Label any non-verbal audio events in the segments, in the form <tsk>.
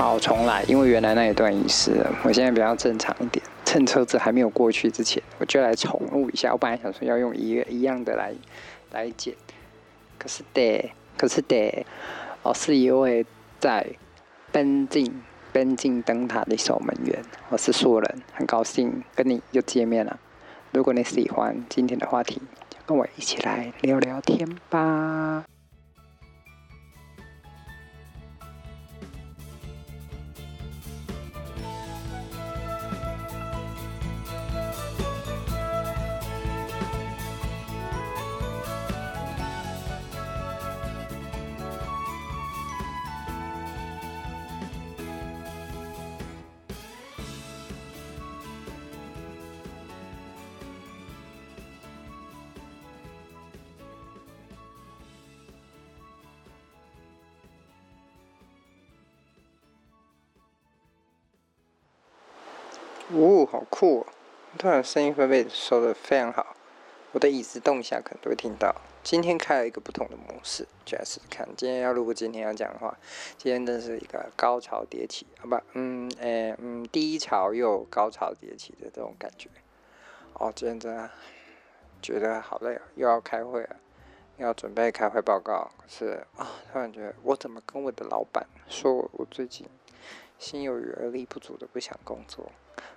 好，重来，因为原来那一段遗失了。我现在比较正常一点，趁车子还没有过去之前，我就来重录一下。我本来想说要用一一样的来来剪，可是得，可是得，我是一位在奔进奔进灯塔的守门员。我是素人，很高兴跟你又见面了。如果你喜欢今天的话题，就跟我一起来聊聊天吧。呜、哦，好酷、哦！突然声音会被收得非常好，我的椅子动一下可能都会听到。今天开了一个不同的模式，就来试试看。今天要录，今天要讲的话，今天真是一个高潮迭起，啊不，嗯，诶、嗯，低潮又高潮迭起的这种感觉。哦，今天真的觉得好累啊，又要开会了，要准备开会报告。是啊，突然觉得我怎么跟我的老板说我最近心有余而力不足的不想工作？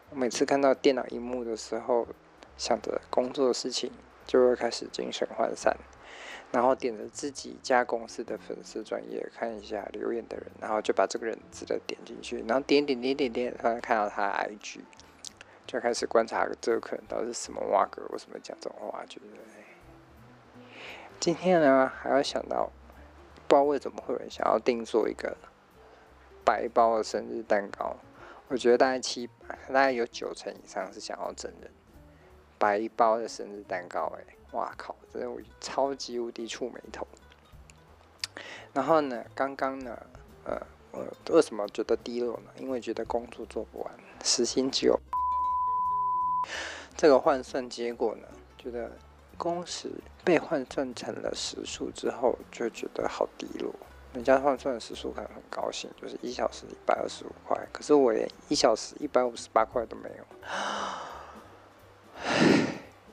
我每次看到电脑荧幕的时候，想着工作的事情，就会开始精神涣散，然后点着自己家公司的粉丝专业看一下留言的人，然后就把这个人值得点进去，然后点点点点点，突然看到他的 IG，就开始观察这个客人到底是什么挖格，为什么讲这种话，觉得今天呢还要想到，不知道为什么会有人想要定做一个白包的生日蛋糕。我觉得大概七，大概有九成以上是想要整人白包的生日蛋糕，哎，哇靠，真的我超级无敌触眉头。然后呢，刚刚呢，呃，我为什么觉得低落呢？因为觉得工作做不完，时薪只有这个换算结果呢，觉得工时被换算成了时数之后，就觉得好低落。人家换算的时速可能很高兴，就是一小时一百二十五块，可是我连一小时一百五十八块都没有，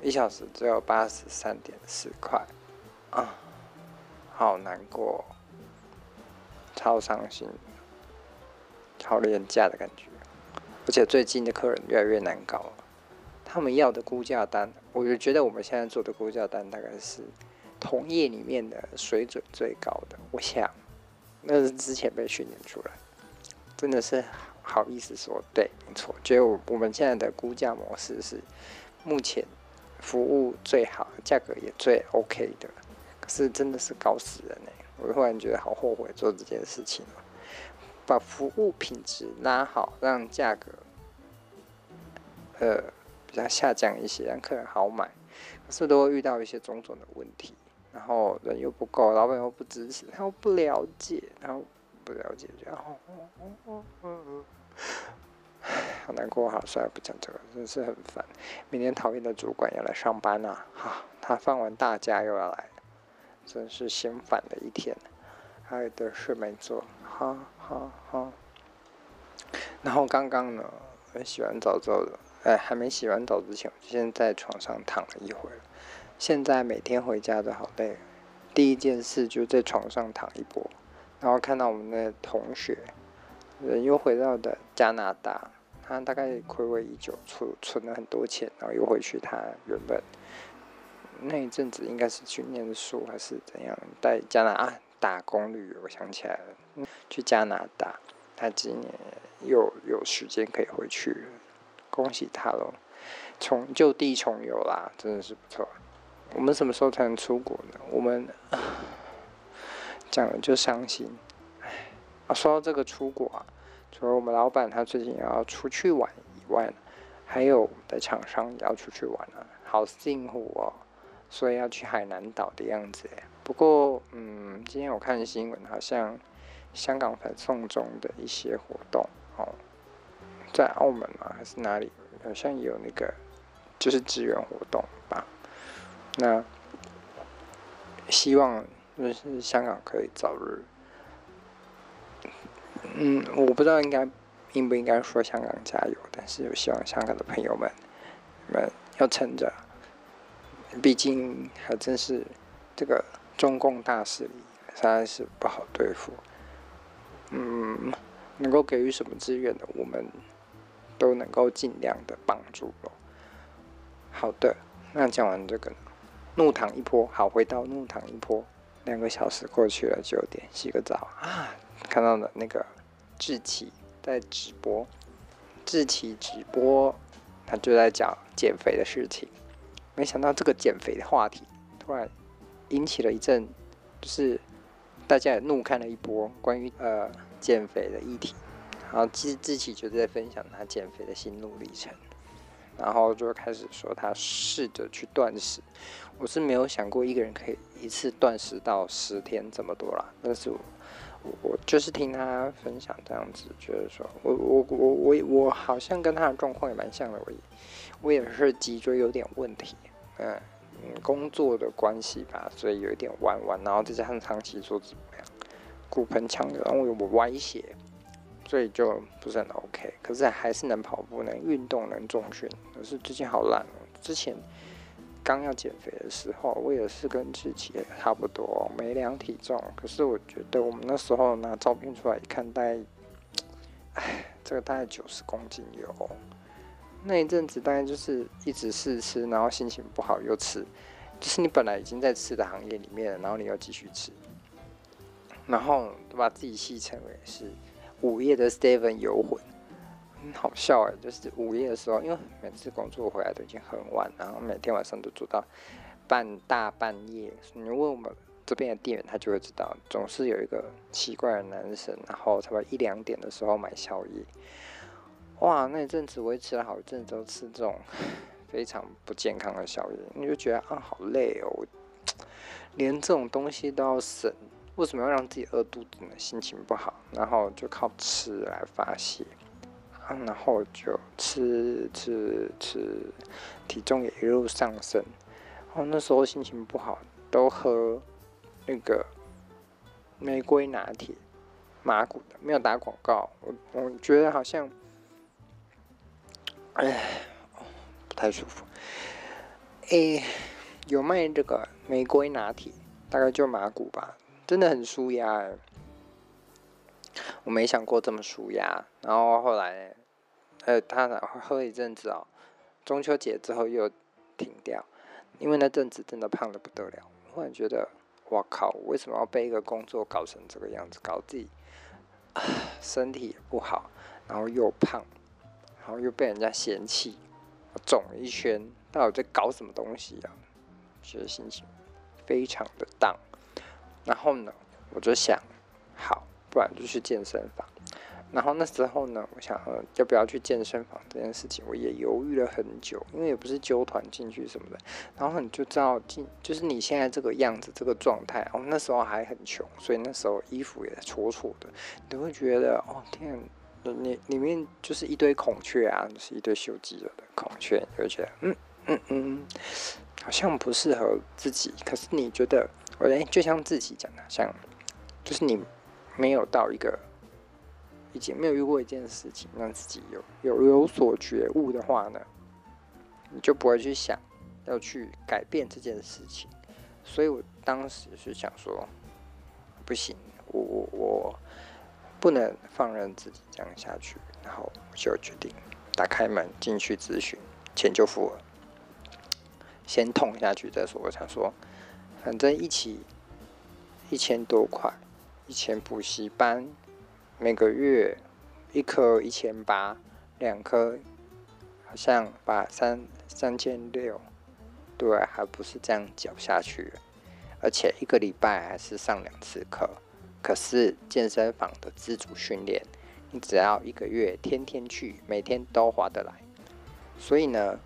<sighs> 一小时只有八十三点四块，啊，好难过，超伤心，超廉价的感觉，而且最近的客人越来越难搞，他们要的估价单，我就觉得我们现在做的估价单大概是同业里面的水准最高的，我想。那是之前被训练出来，真的是好意思说，对，没错。觉得我我们现在的估价模式是目前服务最好、价格也最 OK 的，可是真的是搞死人呢。我突然觉得好后悔做这件事情，把服务品质拉好，让价格呃比较下降一些，让客人好买，可是都会遇到一些种种的问题。然后人又不够，老板又不支持，他又不了解，然后不了解，然后，好难过，好，算了，不讲这个，真是很烦。明天讨厌的主管要来上班了，哈，他放完大假又要来，真是心烦的一天。还有的事没做，哈哈哈。然后刚刚呢，洗完澡之后，哎，还没洗完澡之前，我就先在床上躺了一会儿。现在每天回家都好累，第一件事就在床上躺一波，然后看到我们的同学，人又回到的加拿大，他大概暌违已久，存存了很多钱，然后又回去他原本那一阵子应该是去念书还是怎样，在加拿大打工旅游，想起来了，去加拿大，他今年又有时间可以回去，恭喜他喽，重就地重游啦，真的是不错。我们什么时候才能出国呢？我们 <sighs> 讲了就伤心。啊，说到这个出国啊，除了我们老板他最近要出去玩以外，还有我们的厂商也要出去玩了，好辛苦哦，所以要去海南岛的样子。不过，嗯，今天我看新闻，好像香港反送中的一些活动哦，在澳门嘛还是哪里，好像有那个就是支援活动吧。那希望就是香港可以早日，嗯，我不知道应该应不应该说香港加油，但是我希望香港的朋友们，你们要撑着，毕竟还真是这个中共大势力实在是不好对付。嗯，能够给予什么资源的，我们都能够尽量的帮助咯。好的，那讲完这个，怒躺一波，好，回到怒躺一波。两个小时过去了，九点洗个澡啊，看到了那个志奇在直播，志奇直播，他就在讲减肥的事情。没想到这个减肥的话题突然引起了一阵，就是大家也怒看了一波关于呃减肥的议题。然后志志奇就在分享他减肥的心路历程，然后就开始说他试着去断食。我是没有想过一个人可以一次断食到十天这么多啦，但是我我就是听他分享这样子，觉得说我我我我我好像跟他的状况也蛮像的，我也我也是脊椎有点问题，嗯嗯，工作的关系吧，所以有一点弯弯，然后再加上长期坐怎么样，骨盆腔然后有歪斜，所以就不是很 OK，可是还是能跑步，能运动，能重训，可是最近好懒哦，之前。刚要减肥的时候，我也是跟志祺也差不多，没量体重。可是我觉得我们那时候拿照片出来一看，大概，哎，这个大概九十公斤有。那一阵子大概就是一直试吃，然后心情不好又吃，就是你本来已经在吃的行业里面，然后你又继续吃，然后都把自己戏称为是午夜的 Steven 游魂。很好笑哎，就是午夜的时候，因为每次工作回来都已经很晚，然后每天晚上都做到半大半夜。你问我们这边的店员，他就会知道，总是有一个奇怪的男生，然后差不多一两点的时候买宵夜。哇，那一阵子我也吃了好一阵子，都吃这种 <laughs> 非常不健康的宵夜，你就觉得啊，好累哦，连这种东西都要省，为什么要让自己饿肚子呢？心情不好，然后就靠吃来发泄。然后就吃吃吃，体重也一路上升。然后，那时候心情不好，都喝那个玫瑰拿铁，麻古的，没有打广告。我我觉得好像，哎，不太舒服。哎，有卖这个玫瑰拿铁，大概就麻古吧，真的很舒压哎。我没想过这么舒压，然后后来。呃，他 <laughs> 喝一阵子哦，中秋节之后又停掉，因为那阵子真的胖得不得了。忽然觉得，哇靠，为什么要被一个工作搞成这个样子，搞自己身体也不好，然后又胖，然后又被人家嫌弃，肿了一圈，到底在搞什么东西啊？觉得心情非常的 down。然后呢，我就想，好，不然就去健身房。然后那时候呢，我想，要不要去健身房这件事情，我也犹豫了很久，因为也不是纠团进去什么的。然后你就知道进，就是你现在这个样子，这个状态。哦，那时候还很穷，所以那时候衣服也戳戳的，你会觉得哦天，你里面就是一堆孔雀啊，就是一堆修肌肉的孔雀，你会觉得嗯嗯嗯，好像不适合自己。可是你觉得，我哎，就像自己讲的，像就是你没有到一个。以前没有遇过一件事情，让自己有有有所觉悟的话呢，你就不会去想要去改变这件事情。所以我当时是想说，不行，我我我不能放任自己这样下去，然后就决定打开门进去咨询，钱就付了，先痛下去再说。我想说，反正一起一千多块，一千补习班。每个月一科一千八，两科好像把三三千六，对，还不是这样缴下去，而且一个礼拜还是上两次课。可是健身房的自主训练，你只要一个月天天去，每天都划得来。所以呢，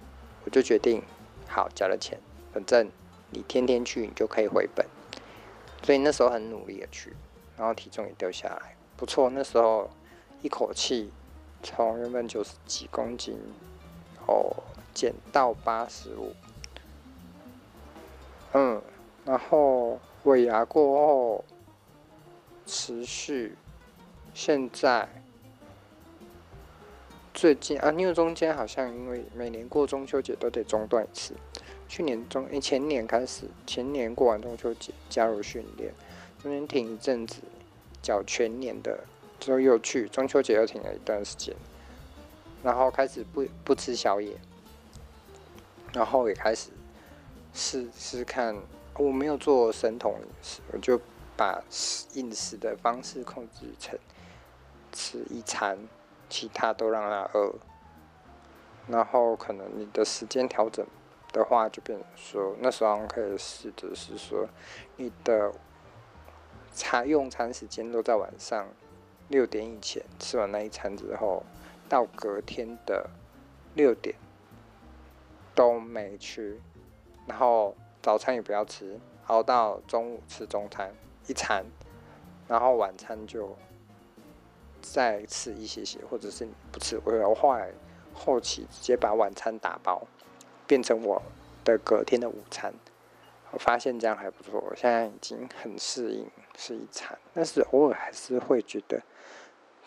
我就决定，好，交了钱，反正你天天去，你就可以回本。所以那时候很努力的去，然后体重也掉下来。不错，那时候一口气从原本九十几公斤哦减到八十五，嗯，然后尾牙过后持续现在最近啊，因为中间好像因为每年过中秋节都得中断一次。去年中，前年开始，前年过完中秋节加入训练，中间停一阵子，缴全年的之后又去中秋节又停了一段时间，然后开始不不吃宵夜，然后也开始试试看，我没有做生酮饮食，我就把饮食的方式控制成吃一餐，其他都让它饿，然后可能你的时间调整。的话就变成说，那时候可以试着是说，你的餐用餐时间都在晚上六点以前吃完那一餐之后，到隔天的六点都没吃，然后早餐也不要吃，熬到中午吃中餐一餐，然后晚餐就再吃一些些，或者是不吃，我要后来后期直接把晚餐打包。变成我的隔天的午餐，我发现这样还不错。我现在已经很适应是一餐，但是偶尔还是会觉得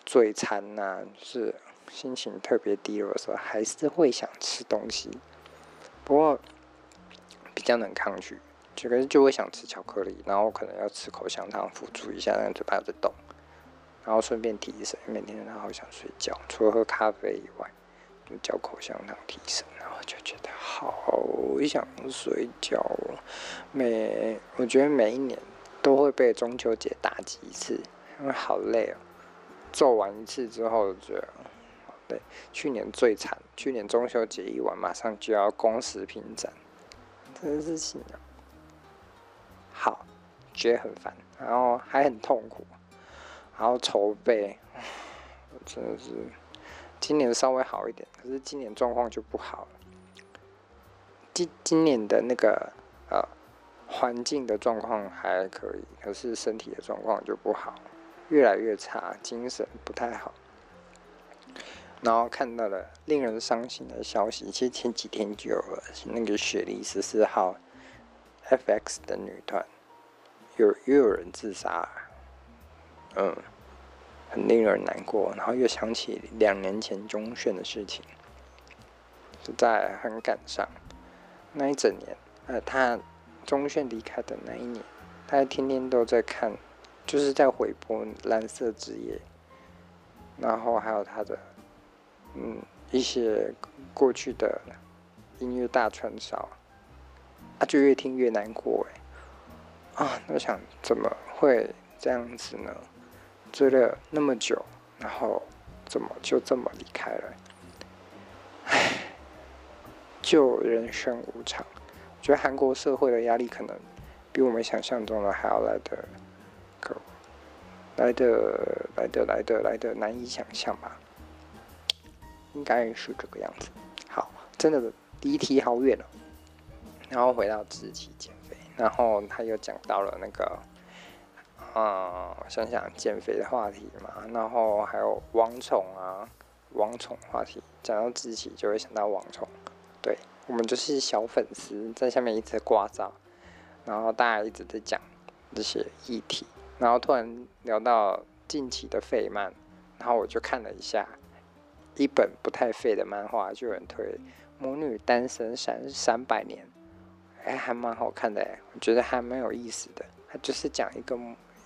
嘴馋呐、就是心情特别低落的时候，还是会想吃东西。不过比较能抗拒，这个就会想吃巧克力，然后可能要吃口香糖辅助一下，让嘴巴有在动，然后顺便提神。每天都好想睡觉，除了喝咖啡以外。就嚼口香糖提神，然后就觉得好想睡觉。每我觉得每一年都会被中秋节打击一次，因为好累哦。做完一次之后就觉得好累。去年最惨，去年中秋节一完，马上就要攻食品展，真是行啊。好，觉得很烦，然后还很痛苦，然后筹备，真的是。今年稍微好一点，可是今年状况就不好了。今今年的那个呃环境的状况还可以，可是身体的状况就不好，越来越差，精神不太好。然后看到了令人伤心的消息，其实前几天就有了，那个雪梨十四号 FX 的女团有又有人自杀，嗯。很令人难过，然后又想起两年前中选的事情，实在很感伤。那一整年，呃，他中铉离开的那一年，他天天都在看，就是在回播《蓝色之夜》，然后还有他的，嗯，一些过去的音乐大串烧，啊，就越听越难过哎，啊，我想怎么会这样子呢？追了那么久，然后怎么就这么离开了？唉，就人生无常。觉得韩国社会的压力可能比我们想象中的还要来的，来的来的来的来的难以想象吧？应该是这个样子。好，真的离题好远了。然后回到自己减肥，然后他又讲到了那个。啊、嗯，想想减肥的话题嘛，然后还有王宠啊，王宠话题，讲到自己就会想到王宠，对，我们就是小粉丝，在下面一直在挂照，然后大家一直在讲这些议题，然后突然聊到近期的废漫，然后我就看了一下一本不太废的漫画，就有人推《魔女单身三三百年》，哎，还蛮好看的，我觉得还蛮有意思的，它就是讲一个。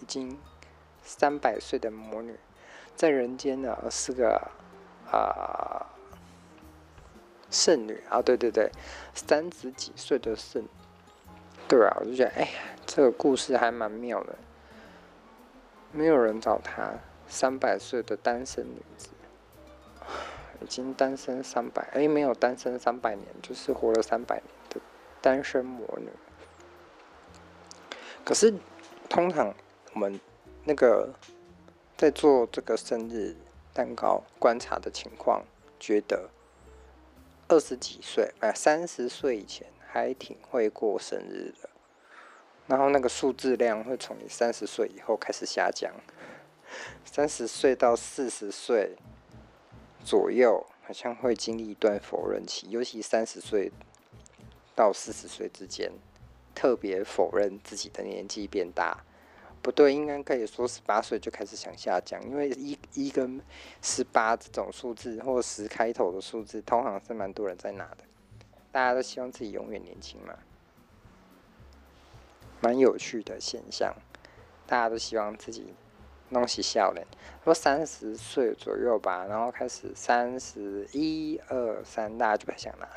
已经三百岁的魔女，在人间呢是个啊圣女啊，对对对，三十几岁的圣，对啊，我就觉得哎呀，这个故事还蛮妙的。没有人找她，三百岁的单身女子，已经单身三百，哎，没有单身三百年，就是活了三百年的单身魔女。可是通常。我们那个在做这个生日蛋糕观察的情况，觉得二十几岁哎三十岁以前还挺会过生日的，然后那个数字量会从你三十岁以后开始下降，三十岁到四十岁左右好像会经历一段否认期，尤其三十岁到四十岁之间，特别否认自己的年纪变大。不对，应该可以说十八岁就开始想下降，因为一一跟十八这种数字或十开头的数字，通常是蛮多人在拿的。大家都希望自己永远年轻嘛，蛮有趣的现象。大家都希望自己弄起笑脸，说三十岁左右吧，然后开始三十一二三，大家就不想拿。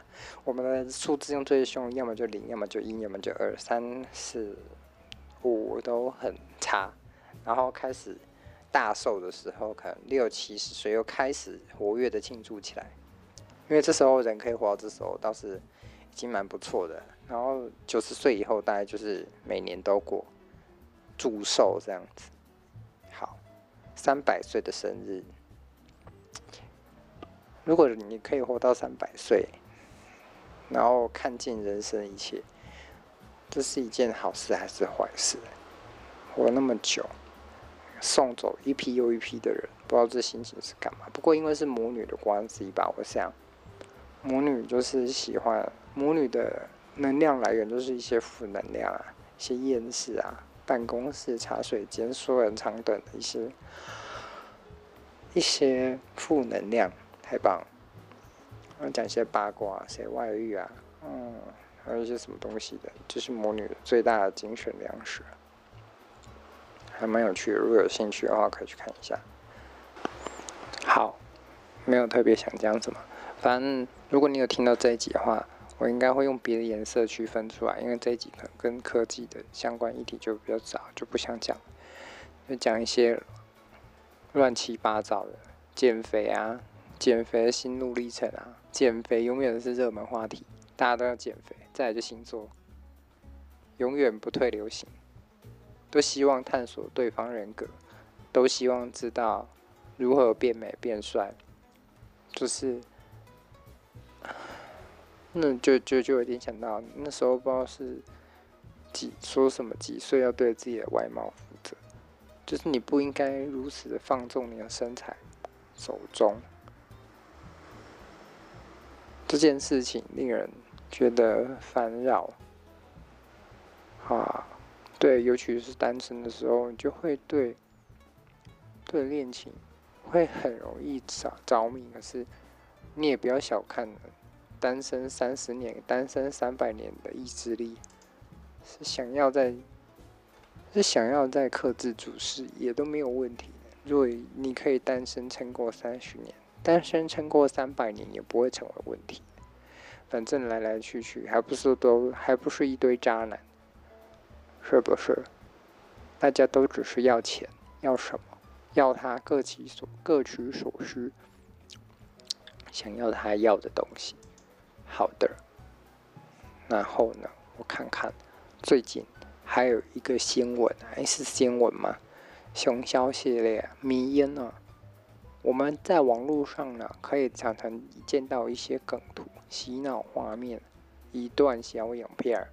我们的数字用最凶，要么就零，要么就一，要么就二，三四。五都很差，然后开始大寿的时候，可能六七十岁又开始活跃的庆祝起来，因为这时候人可以活到这时候，倒是已经蛮不错的。然后九十岁以后，大概就是每年都过祝寿这样子。好，三百岁的生日，如果你可以活到三百岁，然后看尽人生一切。这是一件好事还是坏事？活那么久，送走一批又一批的人，不知道这心情是干嘛。不过因为是母女的关系吧，我想母女就是喜欢母女的能量来源，就是一些负能量啊，一些厌世啊，办公室茶水间说人长短的一些一些负能量，太棒了。讲一些八卦，谁外遇啊？嗯。还有一些什么东西的，就是魔女最大的精神粮食，还蛮有趣。如果有兴趣的话，可以去看一下。好，没有特别想讲什么，反正如果你有听到这一集的话，我应该会用别的颜色区分出来，因为这一集可能跟科技的相关议题就比较早，就不想讲，就讲一些乱七八糟的减肥啊，减肥心路历程啊，减肥永远是热门话题。大家都要减肥，再来就星座，永远不退流行，都希望探索对方人格，都希望知道如何变美变帅，就是，那就就就有点想到那时候不知道是几说什么几岁要对自己的外貌负责，就是你不应该如此的放纵你的身材，手中，这件事情令人。觉得烦扰，啊，对，尤其是单身的时候，你就会对对恋情会很容易着着迷。可是你也不要小看单身三十年、单身三百年的意志力，是想要在是想要在克制住事也都没有问题。如果你可以单身撑过三十年，单身撑过三百年也不会成为问题。反正来来去去，还不是都还不是一堆渣男，是不是？大家都只是要钱，要什么？要他各其所各取所需，想要他要的东西。好的，然后呢？我看看，最近还有一个新闻，还是新闻吗？熊肖系列迷烟啊。我们在网络上呢，可以常常见到一些梗图、洗脑画面、一段小影片、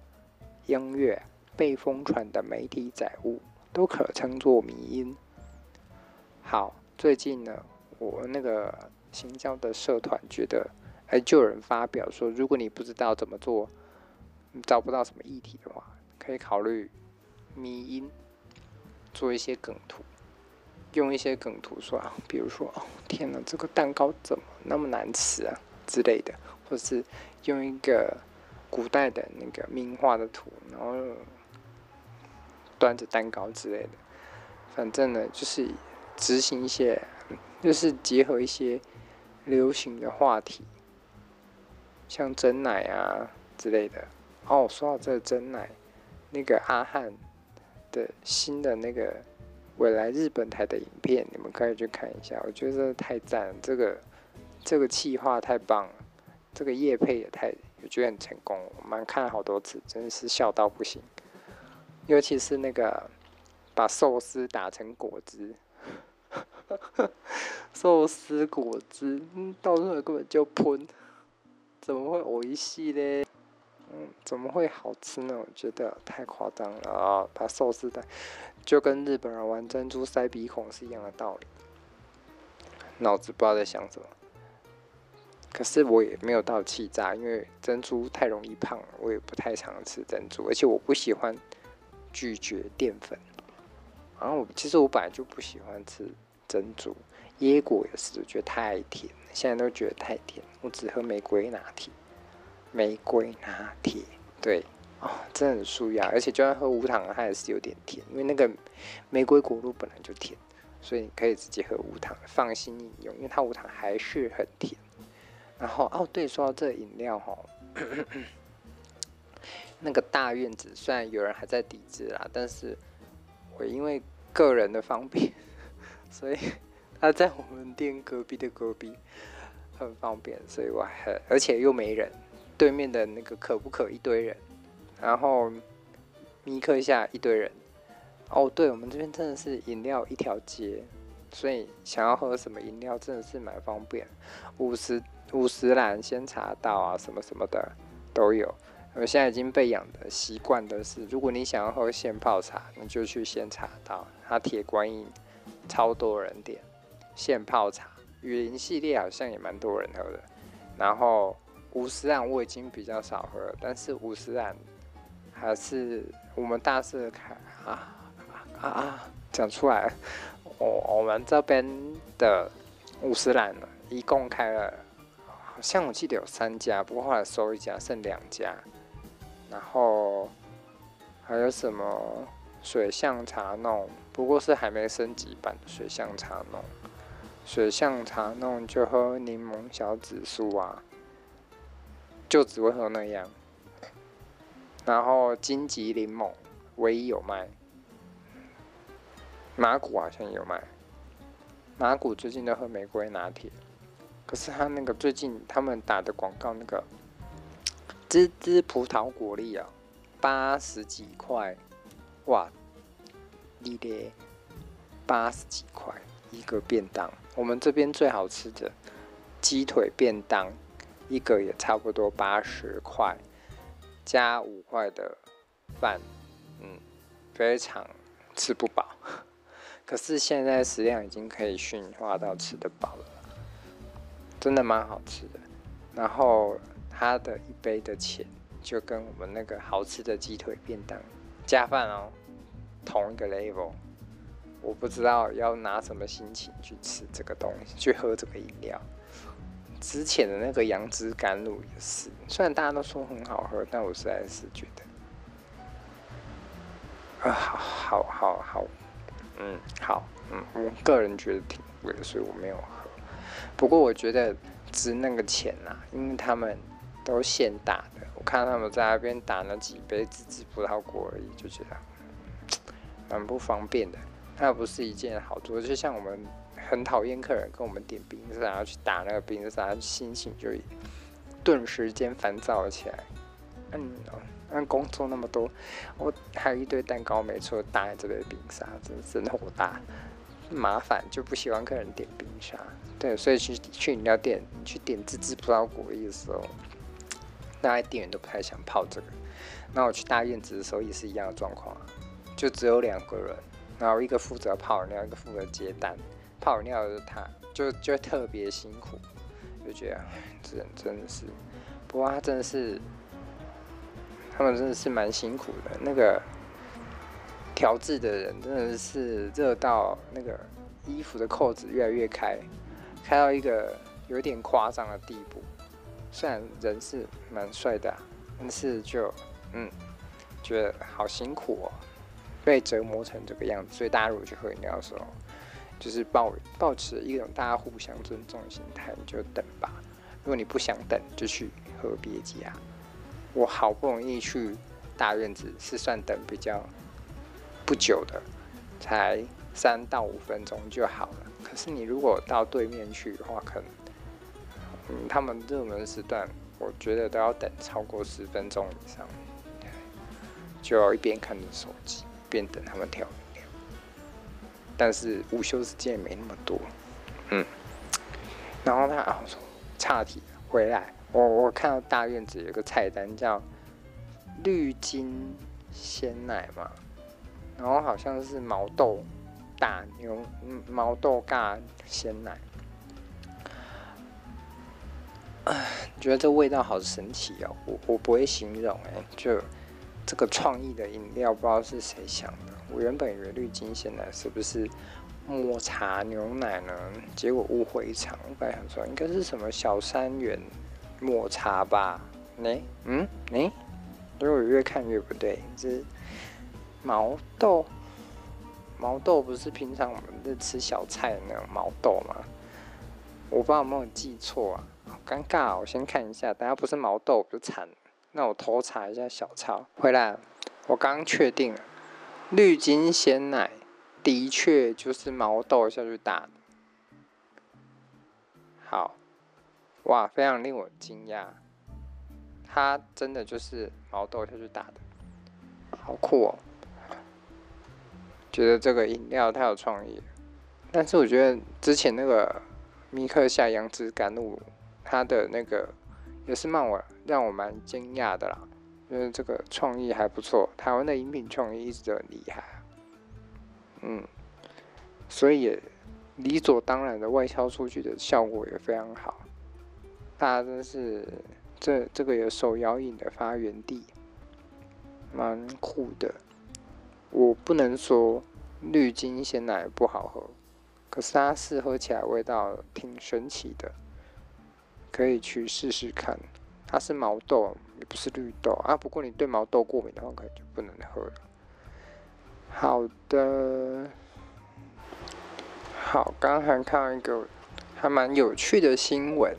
音乐被疯传的媒体载物，都可称作迷因。好，最近呢，我那个行销的社团觉得，哎，就有人发表说，如果你不知道怎么做，找不到什么议题的话，可以考虑迷因，做一些梗图。用一些梗图说啊，比如说哦，天哪，这个蛋糕怎么那么难吃啊之类的，或是用一个古代的那个名画的图，然后端着蛋糕之类的。反正呢，就是执行一些，就是结合一些流行的话题，像真奶啊之类的。哦，说到这个珍奶，那个阿汉的新的那个。未来日本台的影片，你们可以去看一下，我觉得太赞了，这个这个企划太棒了，这个叶配也太，我觉得很成功，我们看了好多次，真的是笑到不行。尤其是那个把寿司打成果汁，<laughs> 寿司果汁，到时候根本就喷，怎么会有一系嘞？怎么会好吃呢？我觉得太夸张了啊！把寿司的，就跟日本人玩珍珠塞鼻孔是一样的道理。脑子不知道在想什么。可是我也没有到气炸，因为珍珠太容易胖了，我也不太常吃珍珠，而且我不喜欢咀嚼淀粉。然后我其实我本来就不喜欢吃珍珠，椰果也是，我觉得太甜，现在都觉得太甜。我只喝玫瑰拿铁，玫瑰拿铁，对，哦，真的很舒压，而且就算喝无糖，它也是有点甜，因为那个玫瑰果露本来就甜，所以你可以直接喝无糖，放心饮用，因为它无糖还是很甜。然后哦，对，说到这饮料哈，<coughs> 那个大院子虽然有人还在抵制啦，但是我因为。个人的方便，<laughs> 所以他在我们店隔壁的隔壁很方便，所以我很而且又没人，对面的那个可不可一堆人，然后米克下一堆人，哦，对，我们这边真的是饮料一条街，所以想要喝什么饮料真的是蛮方便，五十五十岚鲜茶道啊什么什么的都有。我现在已经被养的习惯的是，如果你想要喝现泡茶，你就去鲜茶道，它铁观音超多人点现泡茶，雨林系列好像也蛮多人喝的。然后五十岚我已经比较少喝了，但是五十岚还是我们大肆开啊啊啊！讲出来，我我们这边的五十岚一共开了，好像我记得有三家，不过后来收一家，剩两家。然后还有什么水象茶弄，不过是还没升级版的水象茶弄。水象茶弄就喝柠檬小紫苏啊，就只会喝那样。然后金桔柠檬唯一有卖，麻古好像有卖。麻古最近都喝玫瑰拿铁，可是他那个最近他们打的广告那个。芝芝葡萄果粒啊，八十几块，哇，你的八十几块一个便当。我们这边最好吃的鸡腿便当，一个也差不多八十块，加五块的饭，嗯，非常吃不饱。<laughs> 可是现在食量已经可以驯化到吃得饱了，真的蛮好吃的。然后。他的一杯的钱就跟我们那个好吃的鸡腿便当加饭哦，同一个 level。我不知道要拿什么心情去吃这个东西，去喝这个饮料。之前的那个杨枝甘露也是，虽然大家都说很好喝，但我实在是觉得啊，好好好，嗯，好，嗯，我个人觉得挺贵的，所以我没有喝。不过我觉得值那个钱呐，因为他们。都现打的，我看他们在那边打那几杯自制葡萄果而已，就觉得 <tsk> 蛮不方便的。那不是一件好做，就像我们很讨厌客人跟我们点冰沙，然后去打那个冰沙，心情就顿时间烦躁了起来。嗯，那工作那么多，我还有一堆蛋糕没做，打在这杯冰沙，真是真火大，麻烦就不喜欢客人点冰沙。对，所以去去饮料店去点自制葡萄果的时候。大概店员都不太想泡这个。那我去大院子的时候也是一样的状况，就只有两个人，然后一个负责泡饮料，一个负责接单。泡尿的他就就特别辛苦，就觉得这人真的是，不过他真的是，他们真的是蛮辛苦的。那个调制的人真的是热到那个衣服的扣子越来越开，开到一个有点夸张的地步。虽然人是蛮帅的，但是就嗯，觉得好辛苦哦，被折磨成这个样子。所以大家如果去喝饮料的时候，就是抱抱持一种大家互相尊重的心态，你就等吧。如果你不想等，就去喝别家。我好不容易去大院子，是算等比较不久的，才三到五分钟就好了。可是你如果到对面去的话，可能。嗯，他们热门时段，我觉得都要等超过十分钟以上，就要一边看着手机，边等他们跳。但是午休时间也没那么多，嗯。然后他啊，我说岔题回来，我我看到大院子有个菜单叫绿金鲜奶嘛，然后好像是毛豆大牛，嗯，毛豆尬鲜奶。哎，觉得这味道好神奇哦！我我不会形容哎，就这个创意的饮料，不知道是谁想的，我原本以为绿金鲜奶是不是抹茶牛奶呢？结果误会一场。我本来想说应该是什么小三元抹茶吧？呢？嗯？呢？结果越看越不对，这是毛豆。毛豆不是平常我们在吃小菜的那种毛豆吗？我不知道有没有记错啊，好尴尬啊！我先看一下，等下不是毛豆我就惨了。那我偷查一下小抄，回来，我刚确定了，绿金鲜奶的确就是毛豆下去打的。好，哇，非常令我惊讶，它真的就是毛豆下去打的，好酷哦！觉得这个饮料太有创意，但是我觉得之前那个米克夏杨枝甘露，它的那个也是让我让我蛮惊讶的啦，因为这个创意还不错，台湾的饮品创意一直都很厉害，嗯，所以也理所当然的外销出去的效果也非常好，大家真是这这个有手摇饮的发源地，蛮酷的。我不能说绿金鲜奶不好喝，可是它试喝起来味道挺神奇的，可以去试试看。它是毛豆，也不是绿豆啊。不过你对毛豆过敏的话，可能就不能喝了。好的，好，刚刚还看到一个还蛮有趣的新闻：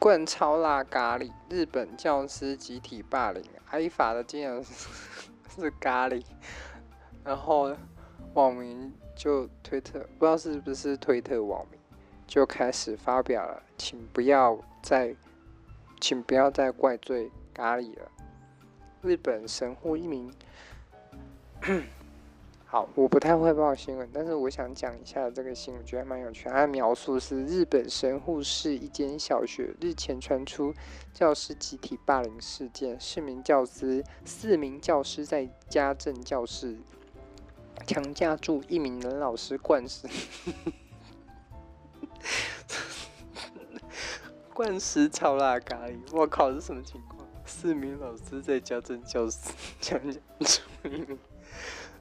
灌超辣咖喱，日本教师集体霸凌，挨罚的竟然是是咖喱。然后网民就推特，不知道是不是推特网民，就开始发表了，请不要再，请不要再怪罪咖喱了。日本神户一名，好，我不太会报新闻，但是我想讲一下这个新闻，我觉得蛮有趣。它的描述是日本神户市一间小学日前传出教师集体霸凌事件，四名教师，四名教师在家政教室。强加住一名男老师灌死，灌食超辣咖喱！我靠，是什么情况？四名老师在家政教室强加住一名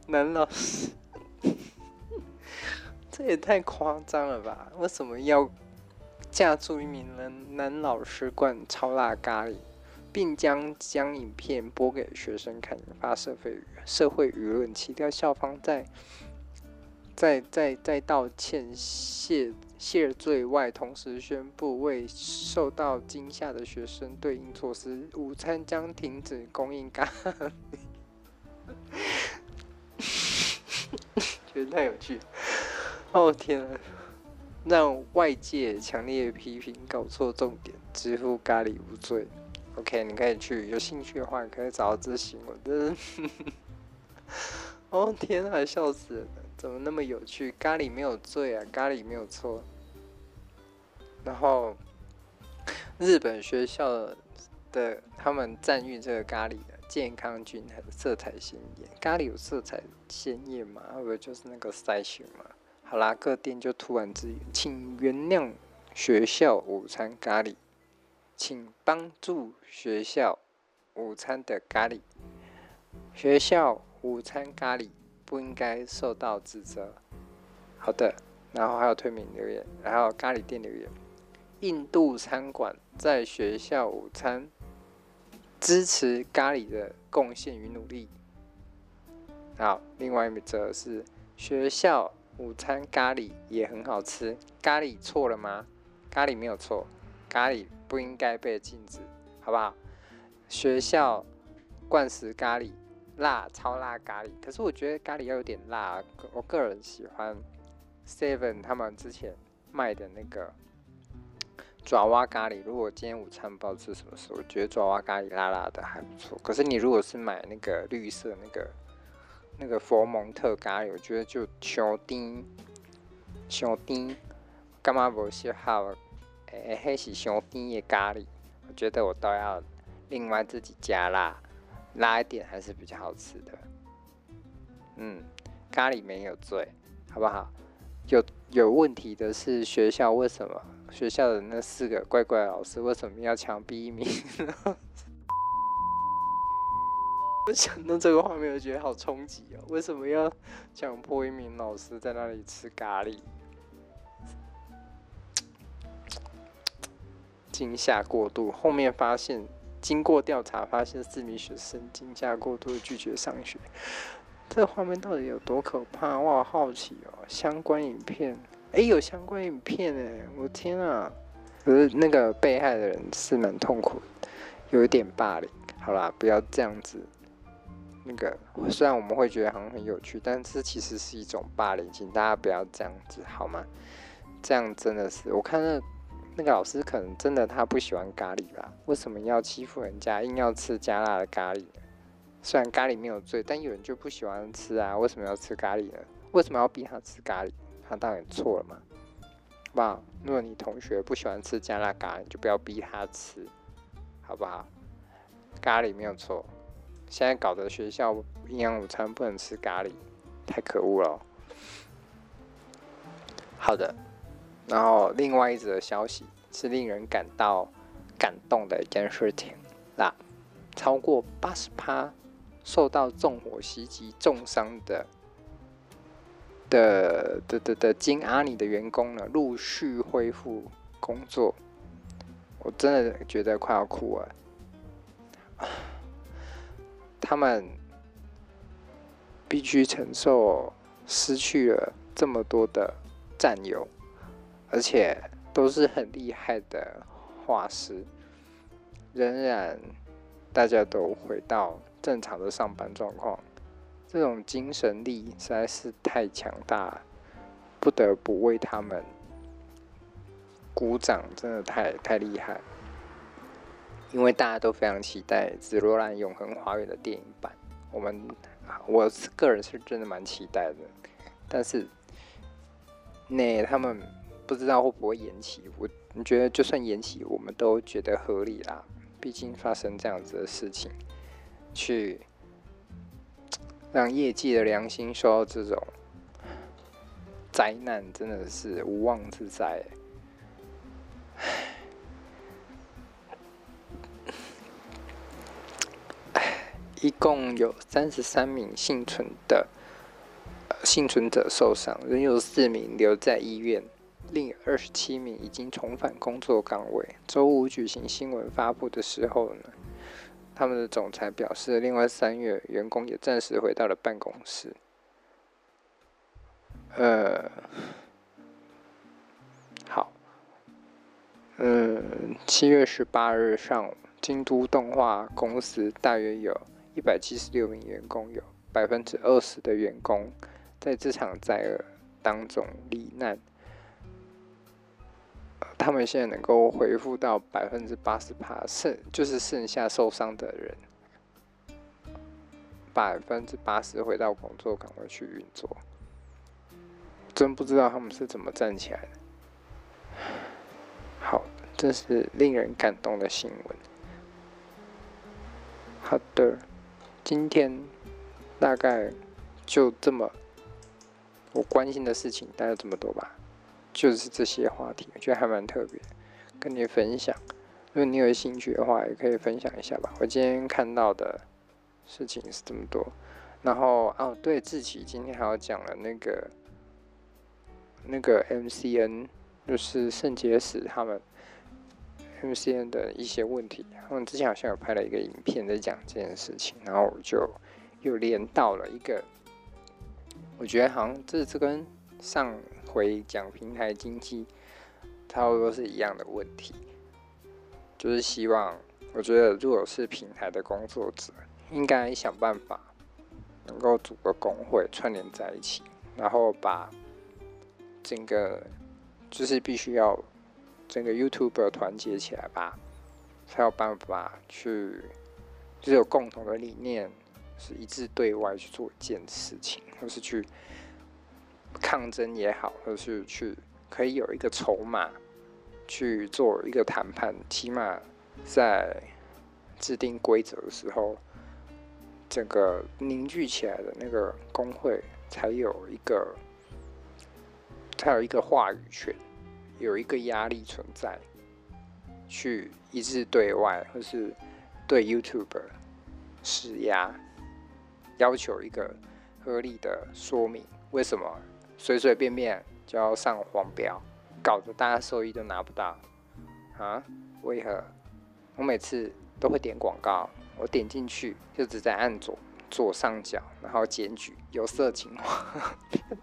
男老师，这也太夸张了吧？为什么要架住一名男男老师灌超辣咖喱？并将将影片播给学生看，引发社会社会舆论，期待校方在在在在道歉谢谢罪外，同时宣布为受到惊吓的学生对应措施，午餐将停止供应咖喱。觉得太有趣！哦天啊，让外界强烈批评，搞错重点，支付咖喱无罪。OK，你可以去，有兴趣的话，你可以找到这新闻。真 <laughs> 的，哦天啊，笑死了！怎么那么有趣？咖喱没有罪啊，咖喱没有错。然后，日本学校的他们赞誉这个咖喱的健康均衡、色彩鲜艳。咖喱有色彩鲜艳吗？会不就是那个塞熊嘛？好啦，各店就突然之，请原谅学校午餐咖喱。请帮助学校午餐的咖喱。学校午餐咖喱不应该受到指责。好的，然后还有推名留言，然后咖喱店留言：印度餐馆在学校午餐支持咖喱的贡献与努力。好，另外一则是学校午餐咖喱也很好吃，咖喱错了吗？咖喱没有错，咖喱。不应该被禁止，好不好？学校灌食咖喱，辣，超辣咖喱。可是我觉得咖喱要有点辣，我个人喜欢 Seven 他们之前卖的那个爪哇咖喱。如果今天午餐不知道吃什么时候，我觉得爪哇咖喱辣辣的还不错。可是你如果是买那个绿色那个那个佛蒙特咖喱，我觉得就小丁小丁，干嘛不是好？诶，还是香甜的咖喱，我觉得我都要另外自己加辣，拉一点还是比较好吃的。嗯，咖喱没有罪，好不好？有有问题的是学校，为什么学校的那四个怪怪老师为什么要强逼一名 <laughs> 我想到这个画面，我觉得好冲击哦！为什么要强迫一名老师在那里吃咖喱？惊吓过度，后面发现，经过调查发现，四名学生惊吓过度拒绝上学。这画面到底有多可怕？我好好奇哦！相关影片，哎，有相关影片哎！我天啊！可是那个被害的人是蛮痛苦的，有一点霸凌。好啦，不要这样子。那个虽然我们会觉得好像很有趣，但是其实是一种霸凌，请大家不要这样子好吗？这样真的是，我看那那个老师可能真的他不喜欢咖喱吧？为什么要欺负人家，硬要吃加辣的咖喱呢？虽然咖喱没有罪，但有人就不喜欢吃啊？为什么要吃咖喱呢？为什么要逼他吃咖喱？他当然错了嘛。好不好？如果你同学不喜欢吃加辣咖喱，就不要逼他吃，好不好？咖喱没有错。现在搞得学校营养午餐不能吃咖喱，太可恶了。好的，然后另外一则消息是令人感到感动的一件事情啦，超过八十趴受到纵火袭击重伤的。的的的的金阿里的员工呢，陆续恢复工作，我真的觉得快要哭了。他们必须承受失去了这么多的战友，而且都是很厉害的画师，仍然大家都回到正常的上班状况。这种精神力实在是太强大，不得不为他们鼓掌，真的太太厉害。因为大家都非常期待《紫罗兰永恒花园》的电影版，我们我个人是真的蛮期待的，但是那他们不知道会不会延期。我你觉得就算延期，我们都觉得合理啦，毕竟发生这样子的事情，去。让业界的良心受到这种灾难，真的是无妄之灾。一共有三十三名幸存的幸存者受伤，仍有四名留在医院，另二十七名已经重返工作岗位。周五举行新闻发布的时候呢，他们的总裁表示，另外三月员工也暂时回到了办公室。呃，好，嗯，七月十八日上午，京都动画公司大约有一百七十六名员工，有百分之二十的员工在这场灾厄当中罹难。他们现在能够恢复到百分之八十趴，剩就是剩下受伤的人，百分之八十回到工作岗位去运作。真不知道他们是怎么站起来的。好，这是令人感动的新闻。好的，今天大概就这么，我关心的事情大概这么多吧。就是这些话题，我觉得还蛮特别，跟你分享。如果你有兴趣的话，也可以分享一下吧。我今天看到的事情是这么多，然后哦，对，志祺今天还要讲了那个那个 MCN，就是肾结石他们 MCN 的一些问题。他们之前好像有拍了一个影片在讲这件事情，然后我就又连到了一个，我觉得好像这这跟上。回讲平台经济，差不多是一样的问题，就是希望，我觉得如果是平台的工作者，应该想办法能够组个工会串联在一起，然后把整个就是必须要整个 YouTuber 团结起来吧，才有办法去，就是有共同的理念，是一致对外去做一件事情，或是去。抗争也好，或是去可以有一个筹码去做一个谈判，起码在制定规则的时候，整个凝聚起来的那个工会才有一个，才有一个话语权，有一个压力存在，去一致对外或是对 YouTube 施压。要求一个合理的说明，为什么随随便便就要上黄标，搞得大家收益都拿不到啊？为何？我每次都会点广告，我点进去就只在按左左上角，然后检举有色情话。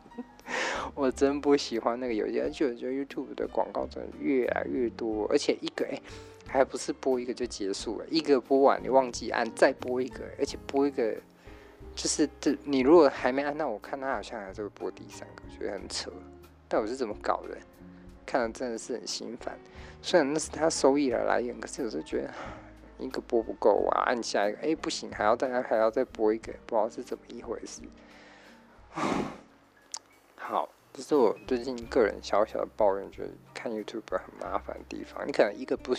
<laughs> 我真不喜欢那个游戏，而且我觉得 YouTube 的广告真的越来越多，而且一个哎，还不是播一个就结束了，一个播完你忘记按再播一个，而且播一个就是这你如果还没按到，我看他好像还在播第三个，觉得很扯。到底是怎么搞的？看了真的是很心烦。虽然那是他收益的来源，可是有时候觉得一个播不够啊，按下一个哎不行，还要再还要再播一个，不知道是怎么一回事。好。这是我最近个人小小的抱怨，觉得看 YouTube 很麻烦的地方。你可能一个不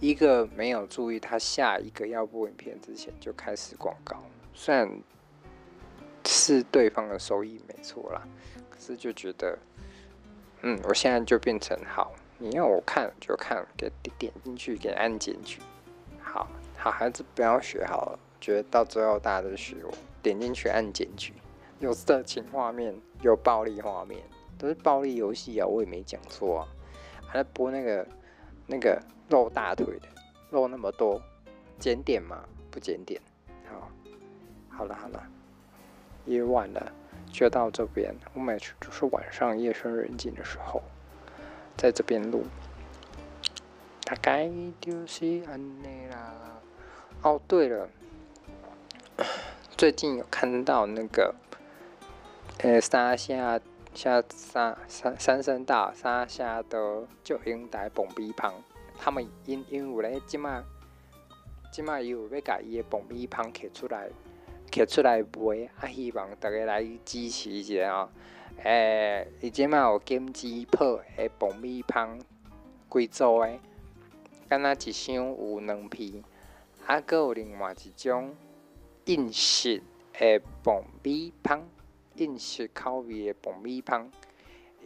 一个没有注意，他下一个要播影片之前就开始广告，虽然是对方的收益没错啦，可是就觉得，嗯，我现在就变成好，你要我看就看，给点进去，给按进去。好好孩子不要学好了，觉得到最后大家都学我，点进去按进去。有色情画面，有暴力画面，都是暴力游戏啊！我也没讲错啊。还在播那个那个露大腿的，露那么多，检点吗？不检点。好，好了好了，也晚了，就到这边。我每次都是晚上夜深人静的时候，在这边录。大概就是安内啦。哦，对了，最近有看到那个。呃，三峡下三三三声道三峡的就英台爆米香，他们因因为咧，即马即马伊有要甲伊的爆米香摕出来，摕出来卖，啊，希望大家来支持一下哦。诶、伊即马有金鸡泡的爆米香，贵州的，敢若一箱有两片，啊，佫有另外一种印式的爆米香。印式口味的爆米香，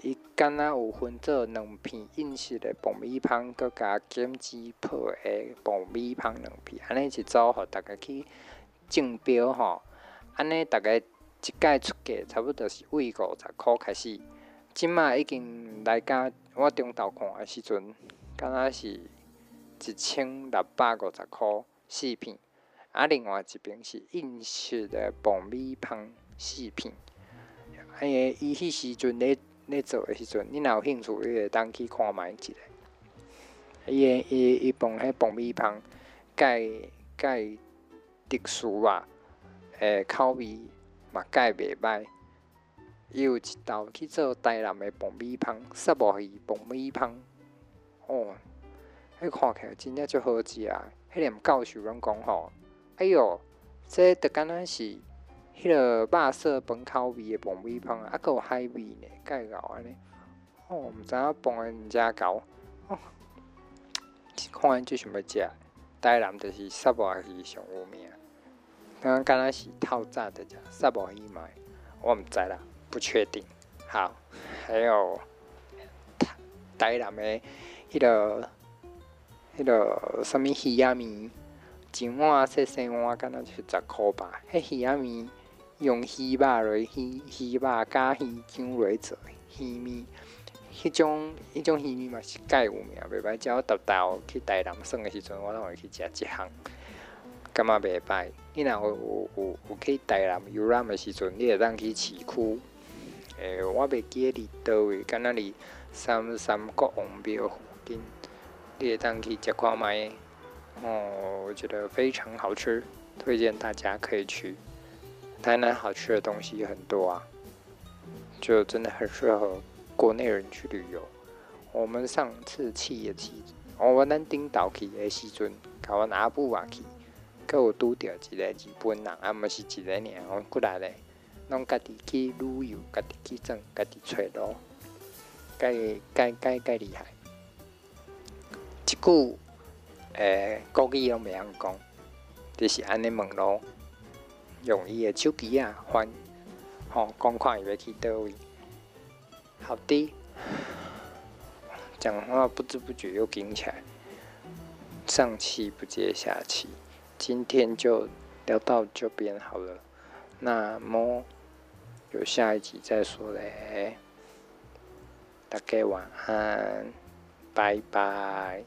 伊敢若有分做两片印式的爆米香，佮加金鸡泡的爆米香两片，安尼一组，互大家去竞标吼。安尼大家一届出价差不多是为五十箍开始，即马已经来甲我中昼看的时阵，敢若是一千六百五十箍四片，啊，另外一边是印式的爆米香四片。哎呀，伊迄时阵咧咧做诶时阵，你若有兴趣，你会当去看觅一下。伊诶伊伊放迄爆米香，介介特殊啊，诶口味嘛介袂歹。伊有一道去做台南诶爆米香，虱目鱼爆米香。哦，迄看起来真正足好食啊！迄连教授拢讲吼，哎哟，这着敢若是。迄个肉色本口味的爆米香，啊，阁有海味呢，介厚安尼。哦，毋知影爆的毋遮厚。哦，看安就想要食。台南就是虱目鱼上有名。刚刚敢是透早的食虱目鱼嘛？我毋知啦，不确定。好，还有台南的迄、那个迄、那个什么鱼仔面，一碗细细碗，敢若是十箍吧？迄鱼仔面。用鱼肉来鱼鱼肉加鱼酱来做鱼面，迄种迄种鱼面嘛是介有名，袂歹。只要豆豆去台南耍的时阵，我拢会去食一项，感觉袂歹。你若有有有有去台南游览的时阵，你会当去市区。诶、欸，我袂记得伫倒位，敢若伫三三国王庙附近，你会当去食看觅。哦，我觉得非常好吃，推荐大家可以去。台南好吃的东西很多啊，就真的很适合国内人去旅游。我们上次去也去，我们顶岛去的时阵，甲阮阿母也去，佮有拄着一个日本人，啊，毋是一个尔，阮过来嘞，拢家己去旅游，家己去转，家己揣路，介介介介厉害。一句诶，国语拢袂晓讲，就是安尼问咯。用伊的手机啊，翻吼，讲看伊要去倒位。好的，讲话不知不觉又紧起来，上气不接下气，今天就聊到这边好了。那么有下一集再说嘞。大家晚安，拜拜。